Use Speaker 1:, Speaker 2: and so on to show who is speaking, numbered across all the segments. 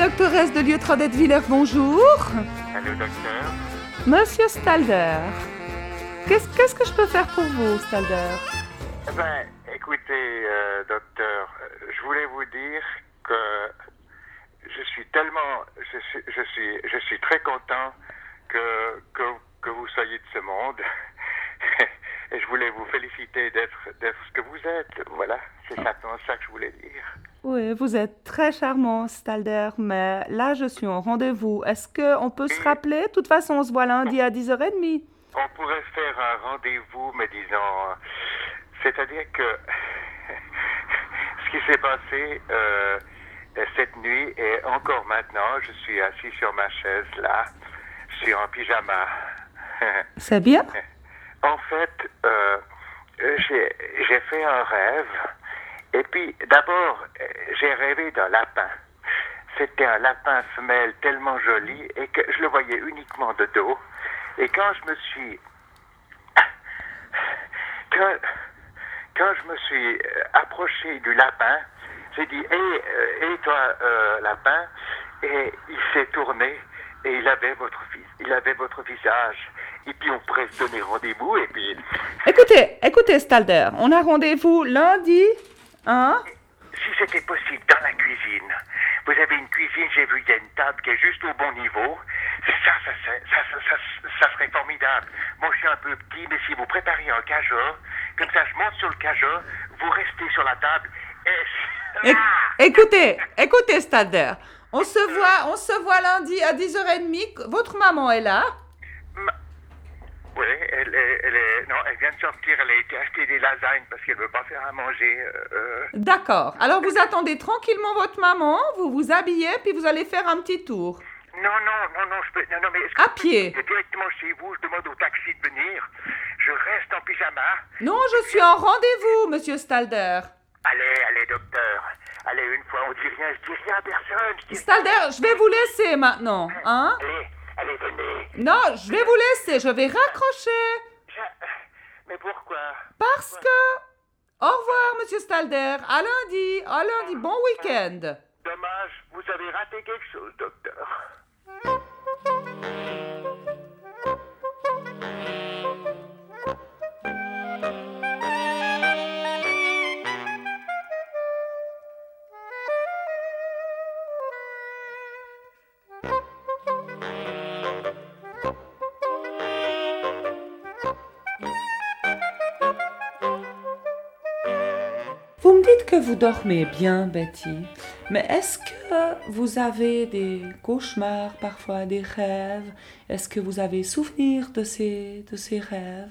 Speaker 1: Doctoresse de Lieu-Trodette-Villers, bonjour.
Speaker 2: Allô, docteur
Speaker 1: Monsieur Stalder. Qu'est-ce qu'est-ce que je peux faire pour vous, Stalder?
Speaker 2: Eh Ben, écoutez, euh, docteur, je voulais vous dire que je suis tellement, je suis, je suis, je suis très content que, que, que vous soyez de ce monde. Et je voulais vous féliciter d'être, d'être ce que vous êtes. Voilà, c'est simplement ça que je voulais dire.
Speaker 1: Oui, vous êtes très charmant, Stalder, mais là, je suis en rendez-vous. Est-ce qu'on peut se rappeler? De toute façon, on se voit lundi à 10h30.
Speaker 2: On pourrait faire un rendez-vous, mais disons, c'est-à-dire que ce qui s'est passé euh, cette nuit et encore maintenant, je suis assis sur ma chaise là, je suis en pyjama.
Speaker 1: C'est bien?
Speaker 2: En fait, euh, j'ai j'ai fait un rêve. Et puis, d'abord, euh, j'ai rêvé d'un lapin. C'était un lapin femelle tellement joli et que je le voyais uniquement de dos. Et quand je me suis... Quand, quand je me suis euh, approché du lapin, j'ai dit Hé, euh, hé, toi, euh, lapin Et il s'est tourné et il avait votre il avait votre visage. Et puis on pourrait se donner rendez-vous et puis
Speaker 1: Écoutez, écoutez, Stalder, on a rendez-vous lundi, hein
Speaker 2: si c'était possible dans la cuisine. Vous avez une cuisine, j'ai vu, il y a une table qui est juste au bon niveau. Ça, ça, ça, ça, ça, ça- ça serait formidable. Moi, je suis un peu petit, mais si vous prépariez un cajot, comme ça, je monte sur le cajot, vous restez sur la table et...
Speaker 1: Éc- Écoutez, écoutez, Stalder, on se voit, on se voit lundi à 10h30. Votre maman est là
Speaker 2: Oui, elle est, elle est... Non, elle vient de sortir, elle a été acheter des lasagnes parce qu'elle veut pas faire à manger. euh, euh.
Speaker 1: D'accord. Alors vous attendez tranquillement votre maman, vous vous habillez, puis vous allez faire un petit tour.
Speaker 2: Non, non, non, non, je peux... Non, non, mais... que
Speaker 1: À pied.
Speaker 2: venir Directement chez vous, je demande au taxi de venir. Je reste en pyjama.
Speaker 1: Non, je suis en rendez-vous, monsieur Stalder.
Speaker 2: Allez, allez, docteur. Allez, une fois, on dit rien, je dis rien à personne. Je dis...
Speaker 1: Stalder, je vais vous laisser maintenant, hein
Speaker 2: Allez, allez, venez.
Speaker 1: Non, je vais vous laisser, je vais raccrocher.
Speaker 2: Je- Mais pourquoi?
Speaker 1: Parce que... Au revoir, monsieur Stalder. À lundi. À lundi. Bon week-end.
Speaker 2: Dommage, vous avez raté quelque chose, docteur.
Speaker 1: Que vous dormez bien, Betty. Mais est-ce que vous avez des cauchemars parfois, des rêves? Est-ce que vous avez souvenir de ces, de ces rêves?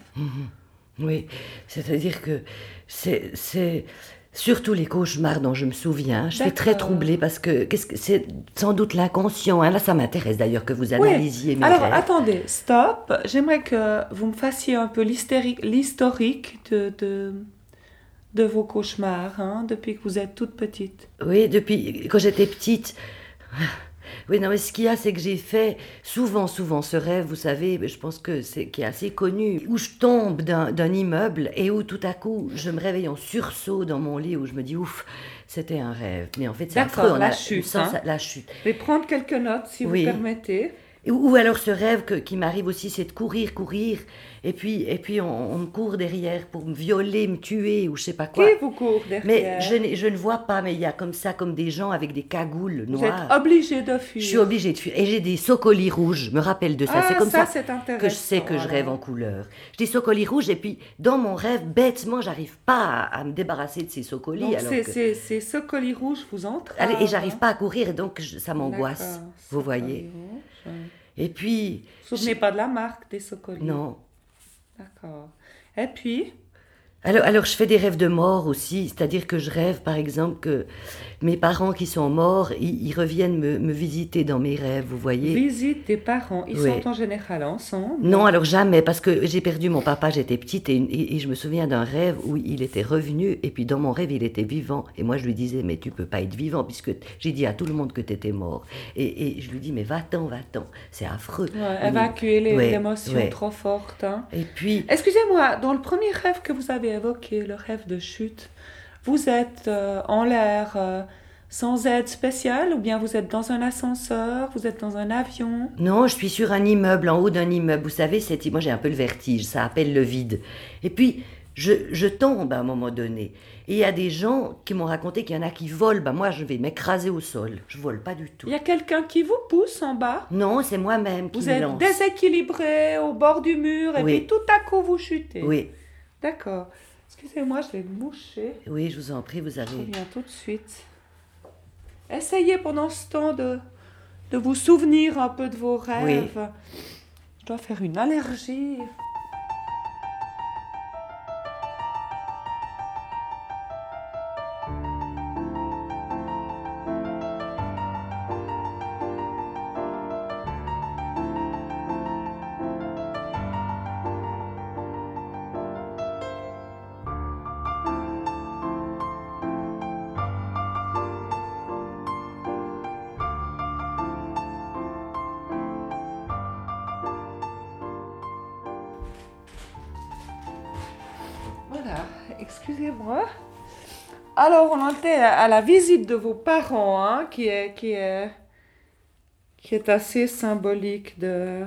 Speaker 3: Oui, c'est-à-dire que c'est, c'est surtout les cauchemars dont je me souviens. Je suis très troublée parce que, qu'est-ce que c'est sans doute l'inconscient. hein. Là, ça m'intéresse d'ailleurs que vous analysiez mes
Speaker 1: Alors
Speaker 3: rêves.
Speaker 1: attendez, stop. J'aimerais que vous me fassiez un peu l'historique de, de, de vos cauchemars, hein, depuis que vous êtes toute petite.
Speaker 3: Oui, depuis quand j'étais petite. Oui, non, mais ce qu'il y a, c'est que j'ai fait souvent, souvent ce rêve, vous savez, je pense que c'est qui est assez connu, où je tombe d'un immeuble et où tout à coup je me réveille en sursaut dans mon lit, où je me dis ouf, c'était un rêve. Mais en fait, c'est affreux.
Speaker 1: la
Speaker 3: a-
Speaker 1: chute,
Speaker 3: ça,
Speaker 1: hein.
Speaker 3: la chute.
Speaker 1: Je vais prendre quelques notes, si
Speaker 3: Oui.
Speaker 1: vous permettez.
Speaker 3: Ou, ou alors ce rêve que- qui m'arrive aussi, c'est de courir, courir, et puis, et puis on, on me court derrière pour me violer, me tuer, ou je sais pas quoi.
Speaker 1: Qui vous court derrière
Speaker 3: Mais je, je ne vois pas, mais il y a comme ça, comme des gens avec des cagoules
Speaker 1: Vous
Speaker 3: noires.
Speaker 1: êtes obligé de fuir.
Speaker 3: Je suis obligée de fuir. Et j'ai des socolis rouges, je me rappelle de ça.
Speaker 1: Ah,
Speaker 3: c'est comme
Speaker 1: ça,
Speaker 3: ça, que je sais que je rêve en couleur. J'ai des socolis rouges, et puis dans mon rêve, bêtement, j'arrive pas à, à me débarrasser de ces socolis.
Speaker 1: Donc,
Speaker 3: alors que-
Speaker 1: c'est, c'est ce colis rouge vous entre.
Speaker 3: Allez, et j'arrive pas à courir, donc je- ça m'angoisse. Vous voyez Et puis.
Speaker 1: Vous vous souvenez pas de la marque des socolis?
Speaker 3: Non.
Speaker 1: D'accord. Et puis?
Speaker 3: Alors, alors, je fais des rêves de mort aussi, c'est-à-dire que je rêve, par exemple, que mes parents qui sont morts, ils, ils reviennent me, me visiter dans mes rêves, vous voyez.
Speaker 1: Visite des parents. Ils sont en général ensemble.
Speaker 3: Non, alors jamais, parce que j'ai perdu mon papa, j'étais petite, et, et- et je me souviens d'un rêve où il était revenu, et puis dans mon rêve, il était vivant. Et moi, je lui disais, mais tu peux pas être vivant, puisque j'ai dit à tout le monde que tu étais mort. Et, et je lui dis, mais va-t'en, va-t'en, c'est affreux.
Speaker 1: Ouais, évacuer
Speaker 3: Ouais,
Speaker 1: émotions
Speaker 3: ouais.
Speaker 1: trop fortes. hein.
Speaker 3: Et puis,
Speaker 1: Excusez-moi, dans le premier rêve que vous avez évoqué, le rêve de chute, vous êtes euh, en l'air, euh, sans aide spéciale ou bien vous êtes dans un ascenseur, vous êtes dans un avion?
Speaker 3: Non, je suis sur un immeuble, en haut d'un immeuble. Vous savez, c'est, moi j'ai un peu le vertige, ça appelle le vide. Et puis, je, je tombe à un moment donné. Et il y a des gens qui m'ont raconté qu'il y en a qui volent. Ben moi, je vais m'écraser au sol. Je vole pas du tout.
Speaker 1: Il y a quelqu'un qui vous pousse en bas?
Speaker 3: Non, c'est moi-même qui
Speaker 1: Vous
Speaker 3: me
Speaker 1: êtes déséquilibré au bord du mur et
Speaker 3: Oui.
Speaker 1: puis tout à coup vous chutez.
Speaker 3: Oui,
Speaker 1: D'accord. Excusez-moi, je vais me moucher.
Speaker 3: oui, je vous en prie, vous
Speaker 1: Je
Speaker 3: avez...
Speaker 1: reviens tout de suite. Essayez pendant ce temps de, de vous souvenir un peu de vos rêves. Je dois faire une allergie. Excusez-moi. Alors, on était à la visite de vos parents, hein, qui est, qui est, qui est assez symbolique de,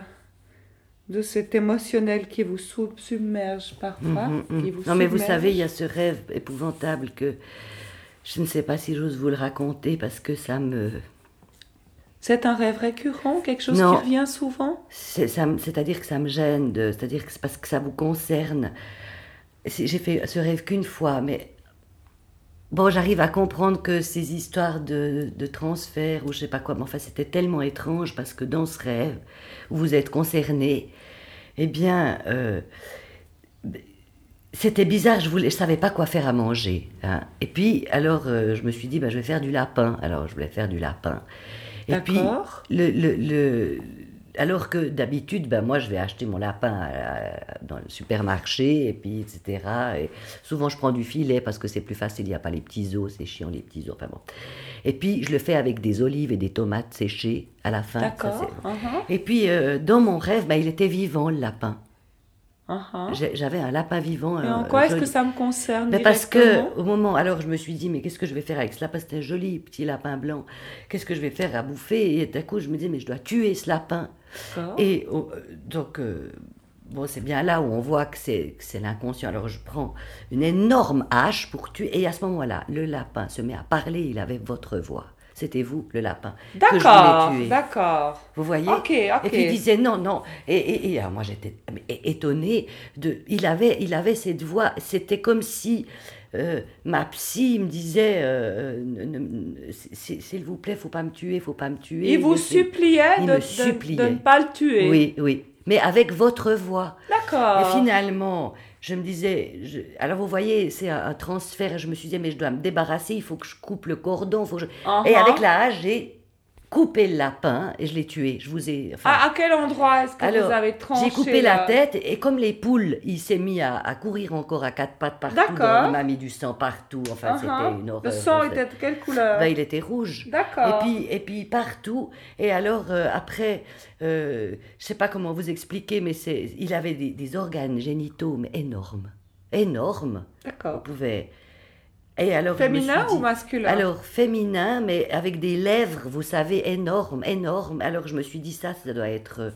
Speaker 1: de cet émotionnel qui vous sub- submerge parfois.
Speaker 3: Mhm, mhm.
Speaker 1: qui vous
Speaker 3: Non, mais vous savez, il y a ce rêve épouvantable que je ne sais pas si j'ose vous le raconter parce que ça me...
Speaker 1: C'est un rêve récurrent, quelque chose
Speaker 3: Non.
Speaker 1: qui revient souvent?
Speaker 3: C'est-à-dire que ça me gêne, c'est-à-dire que c'est parce que ça vous concerne. J'ai fait ce rêve qu'une fois, mais bon, j'arrive à comprendre que ces histoires de, de transfert ou je sais pas quoi, mais enfin, c'était tellement étrange parce que dans ce rêve où vous êtes concerné, eh bien, euh, c'était bizarre, je ne savais pas quoi faire à manger. hein. Et puis, alors, euh, je me suis dit, bah, je vais faire du lapin. Alors, je voulais faire du lapin. Et puis,
Speaker 1: D'accord.
Speaker 3: le, le, le- alors que d'habitude, ben, moi, je vais acheter mon lapin à- dans le supermarché, et puis, etc. Et souvent, je prends du filet parce que c'est plus facile, il n'y a pas les petits os, c'est chiant, les petits os. Enfin bon. Et puis, je le fais avec des olives et des tomates séchées à la fin.
Speaker 1: D'accord. uhum,
Speaker 3: Et puis, euh, dans mon rêve, ben, il était vivant, le lapin. J'ai- J'avais un lapin vivant.
Speaker 1: Et en quoi est-ce que ça me concerne
Speaker 3: mais parce que au moment, alors je me suis dit, mais qu'est-ce que je vais faire avec ce lapin? C'était un joli petit lapin blanc. Qu'est-ce que je vais faire à bouffer? Et d'un coup, je me dis, mais je dois tuer ce lapin.
Speaker 1: D'accord.
Speaker 3: Et oh, euh, donc, euh, bon, c'est bien là où on voit que c'est l'inconscient. Alors je prends une énorme hache pour tuer. Et à ce moment-là, le lapin se met à parler. Il avait votre voix. C'était vous, le lapin,
Speaker 1: D'accord, d'accord.
Speaker 3: Vous voyez
Speaker 1: Ok, ok.
Speaker 3: Et puis il disait non, non. Et, et- et alors moi j'étais étonnée. De, il, avait, il avait cette voix. C'était comme si euh, ma psy me disait euh, s- S'il vous plaît, faut pas me tuer, faut pas me tuer.
Speaker 1: Il vous suppliait,
Speaker 3: il
Speaker 1: de,
Speaker 3: me
Speaker 1: de-
Speaker 3: suppliait.
Speaker 1: de ne pas le tuer.
Speaker 3: Oui, oui. Mais avec votre voix.
Speaker 1: D'accord.
Speaker 3: Et finalement, je me disais, je- alors vous voyez, c'est un, un transfert, et je me suis dit, mais je dois me débarrasser, il faut que je coupe le cordon. faut que je-
Speaker 1: Uh-huh.
Speaker 3: Et avec la hache, j'ai coupé le lapin et je l'ai tué. Je vous ai. enfin,
Speaker 1: Ah, à quel endroit est-ce que
Speaker 3: alors,
Speaker 1: vous avez tranché
Speaker 3: j'ai coupé la
Speaker 1: là
Speaker 3: tête et comme les poules, il s'est mis à, à courir encore à quatre pattes partout.
Speaker 1: D'accord.
Speaker 3: donc Il m'a mis du sang partout. Enfin,
Speaker 1: Uh-huh.
Speaker 3: c'était une horreur.
Speaker 1: Le sang était de quelle couleur
Speaker 3: Ben, il était rouge.
Speaker 1: D'accord.
Speaker 3: Et puis, et puis partout. Et alors, euh, après, euh, je sais pas comment vous expliquer, mais c'est, il avait des, des organes génitaux, mais énormes. Énormes. On
Speaker 1: D'accord.
Speaker 3: pouvait. Et alors,
Speaker 1: Féminin ou masculin?
Speaker 3: Alors, féminin, mais avec des lèvres, vous savez, énormes, énormes. Alors, je me suis dit, ça, ça doit être. euh,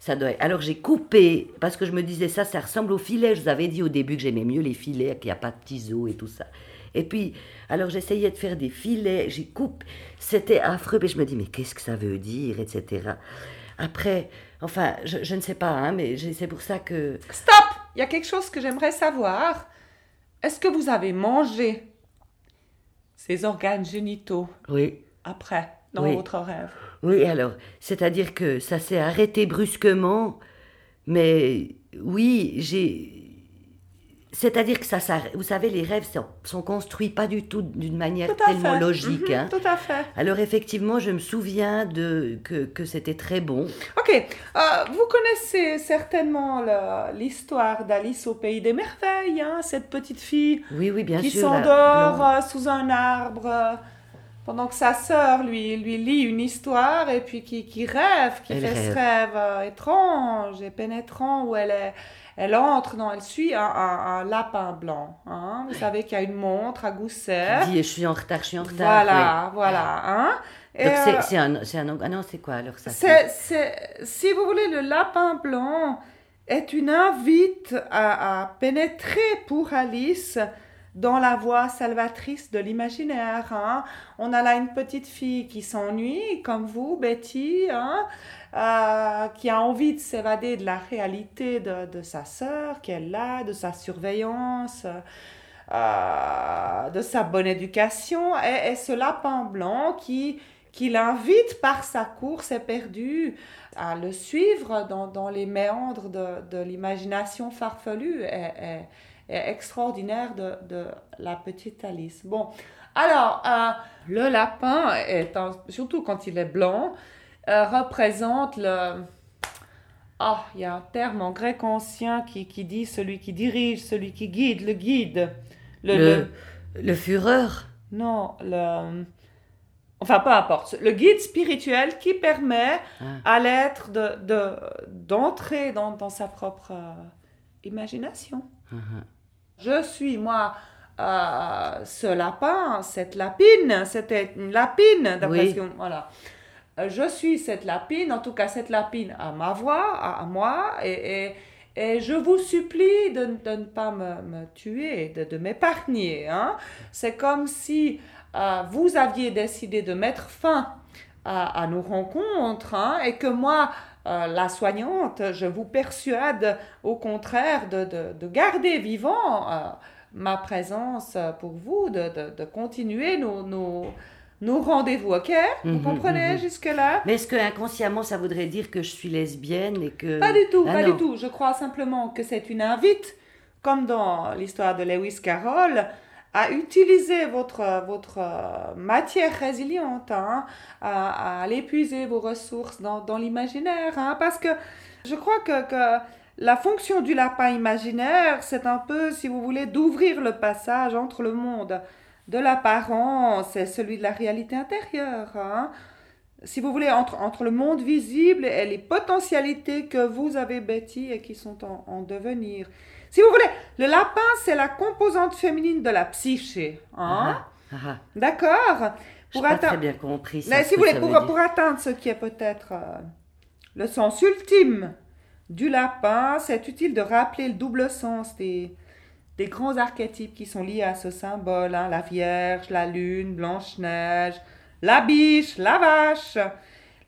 Speaker 3: Ça doit... Alors, j'ai coupé, parce que je me disais, ça, ça ressemble au filet. Je vous avais dit au début que j'aimais mieux les filets, qu'il n'y a pas de os et tout ça. Et puis, alors, j'essayais de faire des filets, j'ai coupé. C'était affreux, mais je me dis, mais qu'est-ce que ça veut dire, etc. Après, enfin, je, je ne sais pas, hein, mais c'est pour ça que.
Speaker 1: Stop Il y a quelque chose que j'aimerais savoir. Est-ce que vous avez mangé? Ces organes génitaux
Speaker 3: Oui.
Speaker 1: après, dans
Speaker 3: Oui.
Speaker 1: votre rêve
Speaker 3: Oui, alors, c'est-à-dire que ça s'est arrêté brusquement, mais oui, j'ai... C'est-à-dire que ça. Vous savez, les rêves sont, sont construits pas du tout d'une manière
Speaker 1: Tout
Speaker 3: tellement
Speaker 1: fait.
Speaker 3: logique.
Speaker 1: Mhm,
Speaker 3: hein.
Speaker 1: Tout à fait.
Speaker 3: Alors, effectivement, je me souviens de, que, que c'était très bon.
Speaker 1: Ok, euh, vous connaissez certainement l'histoire d'Alice au pays des merveilles, hein, cette petite fille
Speaker 3: Oui, oui, bien
Speaker 1: qui s'endort euh, sous un arbre euh, pendant que sa sœur lui, lui lit une histoire et puis qui, qui rêve, qui
Speaker 3: Elle
Speaker 1: fait ce
Speaker 3: rêve.
Speaker 1: rêve euh, étrange et pénétrant où elle est, Elle entre dans, elle suit un, un- un lapin blanc. hein. Vous savez qu'il y a une montre à gousset.
Speaker 3: Dis, je suis en retard, je suis en retard.
Speaker 1: Voilà, voilà. Hein. Et,
Speaker 3: Donc c'est-
Speaker 1: euh,
Speaker 3: c'est un, c'est un, ah non, c'est quoi alors ça
Speaker 1: c'est, c'est- si vous voulez, le lapin blanc est une invite à, à pénétrer pour Alice dans la voie salvatrice de l'imaginaire. hein. On a là une petite fille qui s'ennuie, comme vous, Betty, hein, euh, qui a envie de s'évader de la réalité de, de sa sœur, qu'elle a, de sa surveillance. euh, de sa bonne éducation et, et ce lapin blanc qui, qui l'invite par sa course éperdue à le suivre dans, dans les méandres de, de l'imagination farfelue extraordinaire de, de la petite Alice. Bon, alors, euh, le lapin, est un- surtout quand il est blanc, euh, représente le... Ah, il y a un terme en grec ancien qui, qui dit celui qui dirige, celui qui guide, le guide. Le,
Speaker 3: le,
Speaker 1: le-
Speaker 3: le fureur
Speaker 1: non, le... Enfin, peu importe. Le guide spirituel qui permet
Speaker 3: Ah.
Speaker 1: à l'être de, de- d'entrer dans, dans sa propre euh, imagination.
Speaker 3: Mhm.
Speaker 1: Je suis, moi, euh, ce lapin, cette lapine, c'était une lapine, d'après
Speaker 3: Oui.
Speaker 1: Voilà. Euh, Je suis cette lapine, en tout cas cette lapine à ma voix, à, à moi, et, et, et je vous supplie de, de ne pas me, me tuer, de, de m'épargner. Hein. C'est comme si euh, vous aviez décidé de mettre fin à, à nos rencontres, hein, et que moi, euh, la soignante, je vous persuade au contraire de, de, de garder vivant euh, ma présence pour vous, de, de, de continuer nos, nos, nos rendez-vous, ok? Vous
Speaker 3: Mhm,
Speaker 1: comprenez
Speaker 3: mhm.
Speaker 1: jusque-là?
Speaker 3: Mais est-ce que inconsciemment ça voudrait dire que je suis lesbienne et que
Speaker 1: Pas du tout,
Speaker 3: Ah
Speaker 1: pas
Speaker 3: non.
Speaker 1: du tout. Je crois simplement que c'est une invite, comme dans l'histoire de Lewis Carroll, à utiliser votre, votre euh, matière résiliente, hein, à, à aller puiser vos ressources dans, dans l'imaginaire. hein, parce que je crois que, que la fonction du lapin imaginaire, c'est un peu, si vous voulez, d'ouvrir le passage entre le monde de l'apparence et celui de la réalité intérieure. hein si vous voulez, entre, entre le monde visible et les potentialités que vous avez, Betty, et qui sont en, en devenir. Si vous voulez, le lapin, c'est la composante féminine de la psyché. Hein?
Speaker 3: Ah, ah, ah.
Speaker 1: D'accord? Pour atteindre-
Speaker 3: très bien compris ça.
Speaker 1: Mais
Speaker 3: ce
Speaker 1: si vous voulez, pour, pour atteindre ce qui est peut-être euh, le sens ultime du lapin, c'est utile de rappeler le double sens des, des grands archétypes qui sont liés à ce symbole. hein, la Vierge, la Lune, Blanche-Neige, la biche, la vache.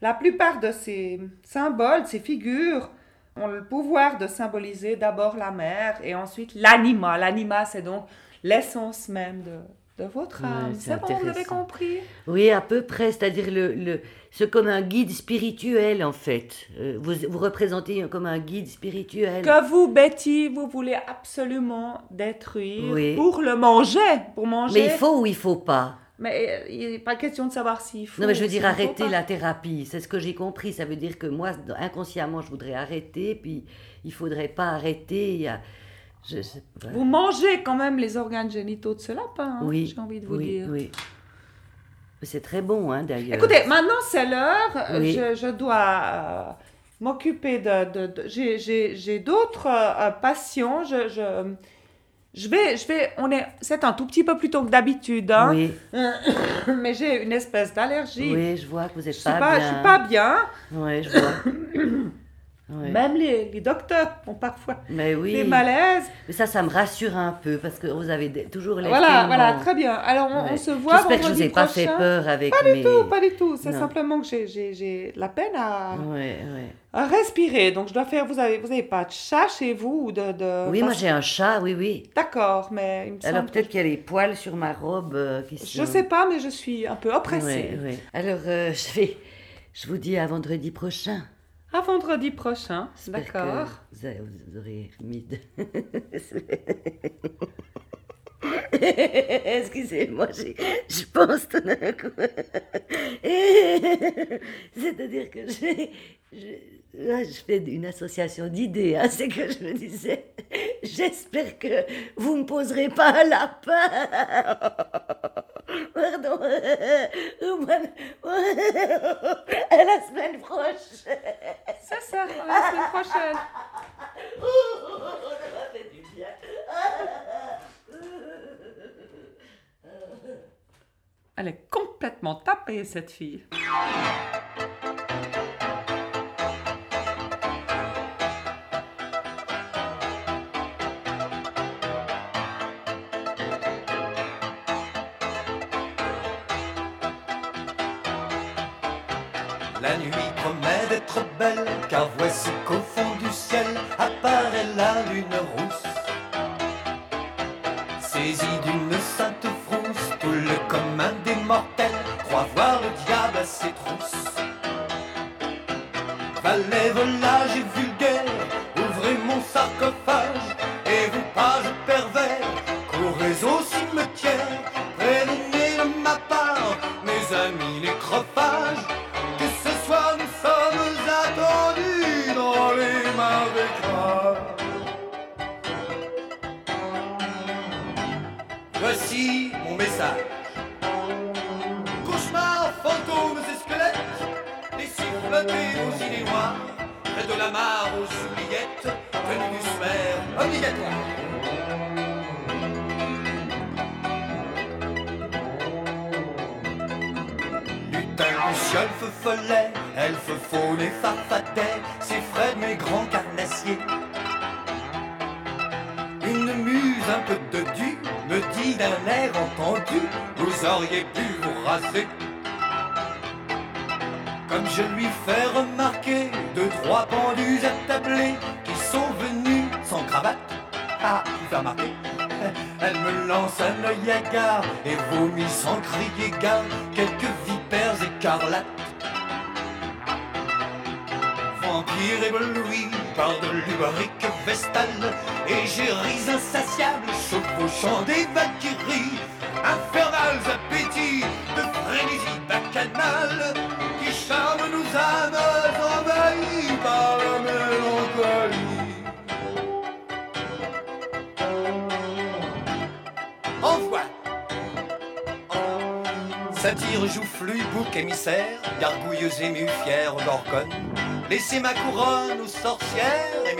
Speaker 1: La plupart de ces symboles, ces figures, ont le pouvoir de symboliser d'abord la mère et ensuite l'anima. L'anima, c'est donc l'essence même de, de votre âme.
Speaker 3: c'est
Speaker 1: c'est bon, vous avez compris?
Speaker 3: Oui, à peu près, c'est-à-dire le, le, c'est comme un guide spirituel en fait. Euh, vous, vous représentez comme un guide spirituel.
Speaker 1: que vous, Betty, vous voulez absolument détruire
Speaker 3: Oui.
Speaker 1: pour le manger, pour manger.
Speaker 3: Mais il faut ou il faut pas?
Speaker 1: Mais euh, il n'est pas question de savoir s'il faut.
Speaker 3: Non, mais je veux dire arrêter la thérapie. C'est ce que j'ai compris. Ça veut dire que moi, inconsciemment, je voudrais arrêter, puis il faudrait pas arrêter. Il y a... je, voilà.
Speaker 1: Vous mangez quand même les organes génitaux de ce lapin, hein,
Speaker 3: Oui,
Speaker 1: j'ai envie de vous
Speaker 3: oui,
Speaker 1: dire.
Speaker 3: oui. C'est très bon, hein, d'ailleurs.
Speaker 1: Écoutez, maintenant c'est l'heure. euh,
Speaker 3: Oui.
Speaker 1: Je, je dois euh, m'occuper de. de, de- j'ai d'autres euh, passions. Je, je, je vais, je vais. On est. C'est un tout petit peu plus tôt que d'habitude, hein,
Speaker 3: Oui,
Speaker 1: mais j'ai une espèce d'allergie.
Speaker 3: oui, je vois que vous
Speaker 1: Je
Speaker 3: êtes pas,
Speaker 1: pas, je
Speaker 3: bien.
Speaker 1: suis pas bien.
Speaker 3: Oui, je vois. Ouais.
Speaker 1: Même les, les docteurs ont parfois
Speaker 3: Mais oui.
Speaker 1: des malaises.
Speaker 3: Mais ça, ça me rassure un peu parce que vous avez toujours les
Speaker 1: Voilà,
Speaker 3: tellement-
Speaker 1: voilà, très bien. Alors on, on
Speaker 3: Ouais.
Speaker 1: se voit
Speaker 3: J'espère que je vous ai pas fait peur avec
Speaker 1: Pas
Speaker 3: mes.
Speaker 1: du tout, pas du tout. C'est simplement que j'ai- la peine à,
Speaker 3: Ouais, ouais.
Speaker 1: à respirer. Donc je dois faire. Vous avez, vous avez pas de chat chez vous ou de. de
Speaker 3: Oui, moi j'ai un chat, oui, oui.
Speaker 1: D'accord, mais il me
Speaker 3: Alors peut-être qu'il y a les poils sur ma robe euh, qui sont.
Speaker 1: Je sais pas, mais je suis un peu oppressée.
Speaker 3: Alors euh, je vais, je vous dis à vendredi prochain.
Speaker 1: À vendredi prochain, d'accord.
Speaker 3: Vous, aurez mis de... Excusez-moi, je pense tout d'un coup. C'est-à-dire que je, là, je fais une association d'idées. hein, C'est que je me disais, j'espère que vous ne me poserez pas un lapin pardon, à la semaine prochaine.
Speaker 1: C'est ça, à la semaine prochaine. Elle est complètement tapée, cette fille.
Speaker 4: La nuit promet d'être belle, car voici qu'au fond du ciel apparaît la lune rousse. Cauchemars, fantômes et squelettes, laissez flotter vos idées noires, près de la mare aux oubliettes, tenue du sphère obligatoire. Lutin, feu follet, elfe faune et farfadet, c'est Fred mes grands carnassiers. Une muse un peu de du d'un air entendu, vous auriez pu vous raser. Comme je lui fais remarquer deux, trois pendus attablés qui sont venus sans cravate. Ah, il remarquer. Elle me lance un œil hagard et vomit sans crier gare quelques vipères écarlates. Vampire ébloui par de l'ubarique vestale Égéries insatiables chevauchant des valkyries Infernales appétits de frénésie bacchanale Qui charment nos âmes envahies par la mélancolie. Envoie Satire joufflu, bouc émissaire, gargouilleuse émue, fière gorgone. Laissez ma couronne aux sorcières. et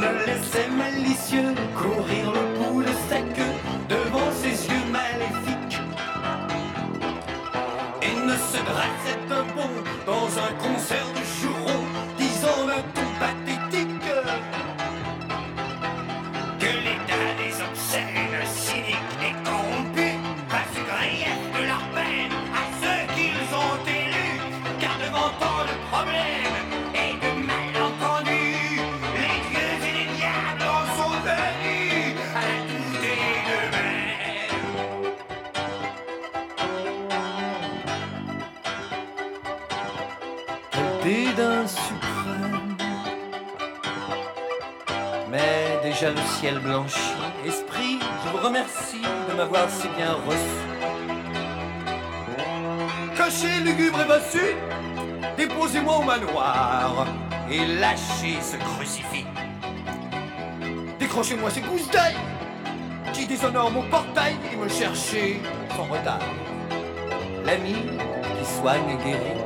Speaker 4: Ne laissait malicieux courir ciel blanchit. Esprit, je vous remercie de m'avoir si bien reçu. Caché, lugubre et bossu, déposez-moi au manoir et lâchez ce crucifix. Décrochez-moi ces gousses d'ail qui déshonorent mon portail et me cherchez sans retard. L'ami qui soigne et guérit,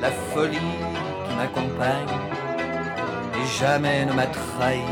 Speaker 4: la folie qui m'accompagne et jamais ne m'a trahi.